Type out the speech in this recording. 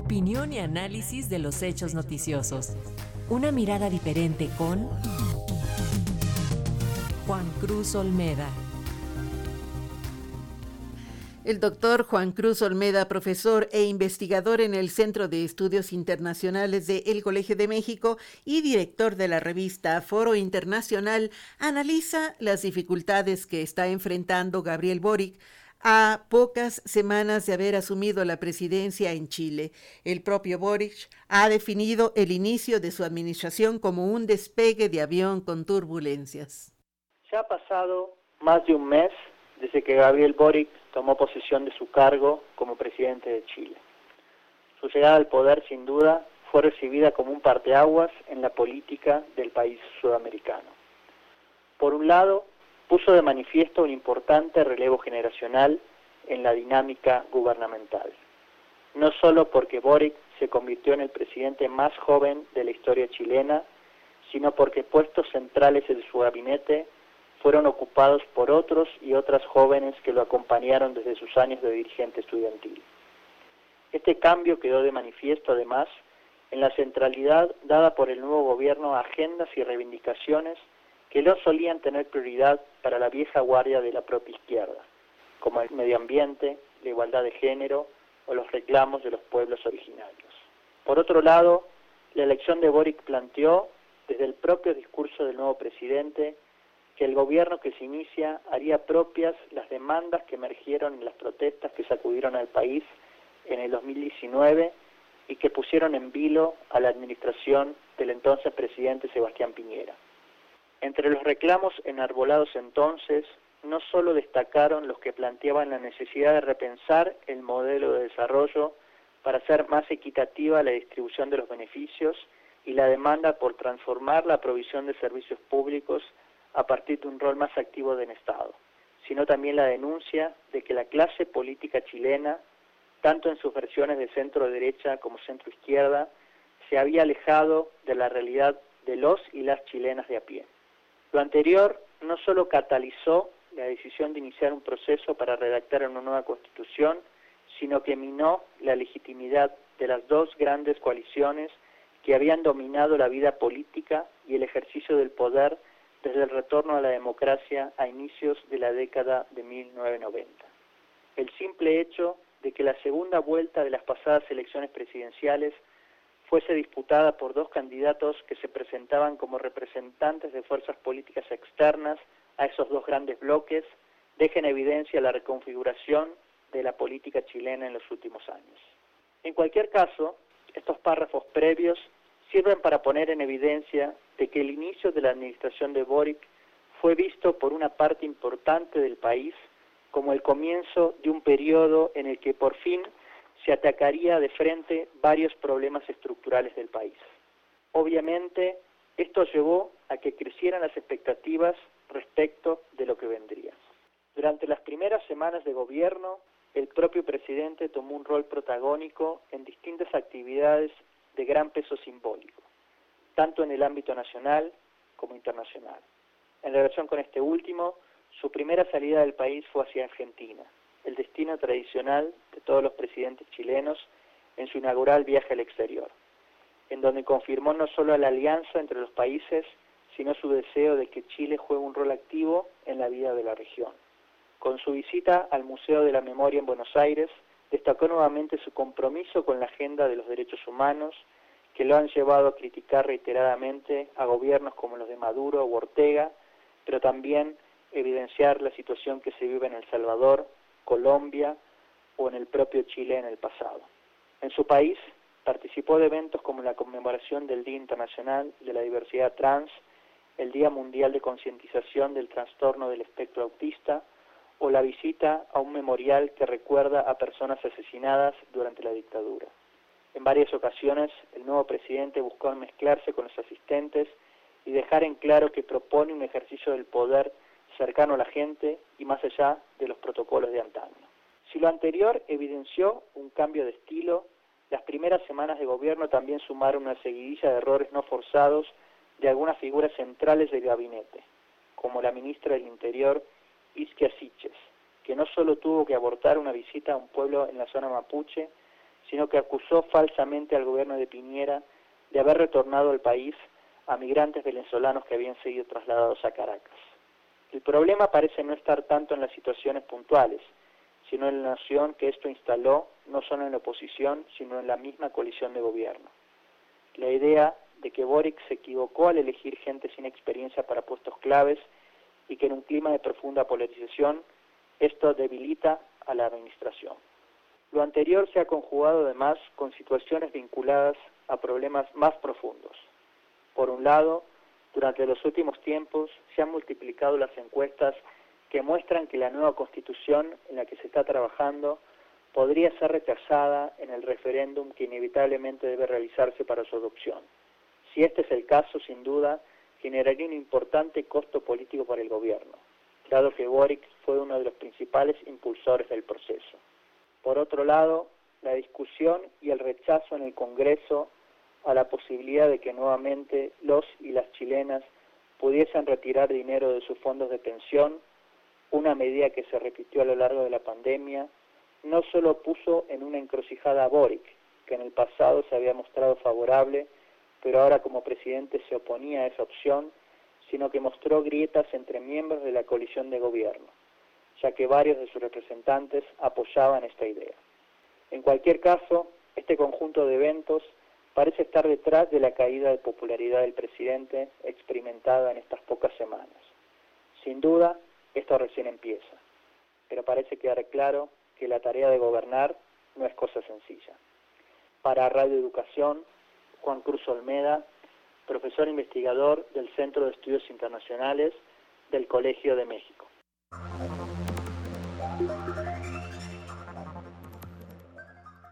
opinión y análisis de los hechos noticiosos. Una mirada diferente con Juan Cruz Olmeda. El doctor Juan Cruz Olmeda, profesor e investigador en el Centro de Estudios Internacionales de El Colegio de México y director de la revista Foro Internacional, analiza las dificultades que está enfrentando Gabriel Boric a pocas semanas de haber asumido la presidencia en Chile. El propio Boric ha definido el inicio de su administración como un despegue de avión con turbulencias. Se ha pasado más de un mes desde que Gabriel Boric tomó posesión de su cargo como presidente de Chile. Su llegada al poder, sin duda, fue recibida como un parteaguas en la política del país sudamericano. Por un lado, puso de manifiesto un importante relevo generacional en la dinámica gubernamental. No solo porque Boric se convirtió en el presidente más joven de la historia chilena, sino porque puestos centrales en su gabinete fueron ocupados por otros y otras jóvenes que lo acompañaron desde sus años de dirigente estudiantil. Este cambio quedó de manifiesto además en la centralidad dada por el nuevo gobierno a agendas y reivindicaciones que no solían tener prioridad para la vieja guardia de la propia izquierda, como el medio ambiente, la igualdad de género o los reclamos de los pueblos originarios. Por otro lado, la elección de Boric planteó, desde el propio discurso del nuevo presidente, que el gobierno que se inicia haría propias las demandas que emergieron en las protestas que sacudieron al país en el 2019 y que pusieron en vilo a la administración del entonces presidente Sebastián Piñera. Entre los reclamos enarbolados entonces, no solo destacaron los que planteaban la necesidad de repensar el modelo de desarrollo para hacer más equitativa la distribución de los beneficios y la demanda por transformar la provisión de servicios públicos a partir de un rol más activo del Estado, sino también la denuncia de que la clase política chilena, tanto en sus versiones de centro derecha como centro izquierda, se había alejado de la realidad de los y las chilenas de a pie. Lo anterior no solo catalizó la decisión de iniciar un proceso para redactar una nueva constitución, sino que minó la legitimidad de las dos grandes coaliciones que habían dominado la vida política y el ejercicio del poder desde el retorno a la democracia a inicios de la década de 1990. El simple hecho de que la segunda vuelta de las pasadas elecciones presidenciales fuese disputada por dos candidatos que se presentaban como representantes de fuerzas políticas externas a esos dos grandes bloques, deja en evidencia la reconfiguración de la política chilena en los últimos años. En cualquier caso, estos párrafos previos sirven para poner en evidencia de que el inicio de la administración de Boric fue visto por una parte importante del país como el comienzo de un periodo en el que por fin se atacaría de frente varios problemas estructurales del país. Obviamente, esto llevó a que crecieran las expectativas respecto de lo que vendría. Durante las primeras semanas de gobierno, el propio presidente tomó un rol protagónico en distintas actividades de gran peso simbólico, tanto en el ámbito nacional como internacional. En relación con este último, su primera salida del país fue hacia Argentina, el destino tradicional todos los presidentes chilenos en su inaugural viaje al exterior, en donde confirmó no solo la alianza entre los países, sino su deseo de que Chile juegue un rol activo en la vida de la región. Con su visita al Museo de la Memoria en Buenos Aires, destacó nuevamente su compromiso con la agenda de los derechos humanos, que lo han llevado a criticar reiteradamente a gobiernos como los de Maduro o Ortega, pero también evidenciar la situación que se vive en El Salvador, Colombia o en el propio Chile en el pasado. En su país participó de eventos como la conmemoración del Día Internacional de la Diversidad Trans, el Día Mundial de Concientización del Trastorno del Espectro Autista, o la visita a un memorial que recuerda a personas asesinadas durante la dictadura. En varias ocasiones, el nuevo presidente buscó mezclarse con los asistentes y dejar en claro que propone un ejercicio del poder cercano a la gente y más allá de los protocolos de antaño. Si lo anterior evidenció un cambio de estilo, las primeras semanas de gobierno también sumaron una seguidilla de errores no forzados de algunas figuras centrales del gabinete, como la ministra del Interior Isquia Siches, que no solo tuvo que abortar una visita a un pueblo en la zona mapuche, sino que acusó falsamente al gobierno de Piñera de haber retornado al país a migrantes venezolanos que habían sido trasladados a Caracas. El problema parece no estar tanto en las situaciones puntuales, sino en la noción que esto instaló no solo en la oposición, sino en la misma coalición de gobierno. La idea de que Boric se equivocó al elegir gente sin experiencia para puestos claves y que en un clima de profunda polarización esto debilita a la administración. Lo anterior se ha conjugado además con situaciones vinculadas a problemas más profundos. Por un lado, durante los últimos tiempos se han multiplicado las encuestas que muestran que la nueva constitución en la que se está trabajando podría ser rechazada en el referéndum que inevitablemente debe realizarse para su adopción. Si este es el caso, sin duda, generaría un importante costo político para el gobierno, dado que Boric fue uno de los principales impulsores del proceso. Por otro lado, la discusión y el rechazo en el Congreso a la posibilidad de que nuevamente los y las chilenas pudiesen retirar dinero de sus fondos de pensión, una medida que se repitió a lo largo de la pandemia, no solo puso en una encrucijada a Boric, que en el pasado se había mostrado favorable, pero ahora como presidente se oponía a esa opción, sino que mostró grietas entre miembros de la coalición de gobierno, ya que varios de sus representantes apoyaban esta idea. En cualquier caso, este conjunto de eventos parece estar detrás de la caída de popularidad del presidente experimentada en estas pocas semanas. Sin duda, esto recién empieza, pero parece quedar claro que la tarea de gobernar no es cosa sencilla. Para Radio Educación, Juan Cruz Olmeda, profesor investigador del Centro de Estudios Internacionales del Colegio de México.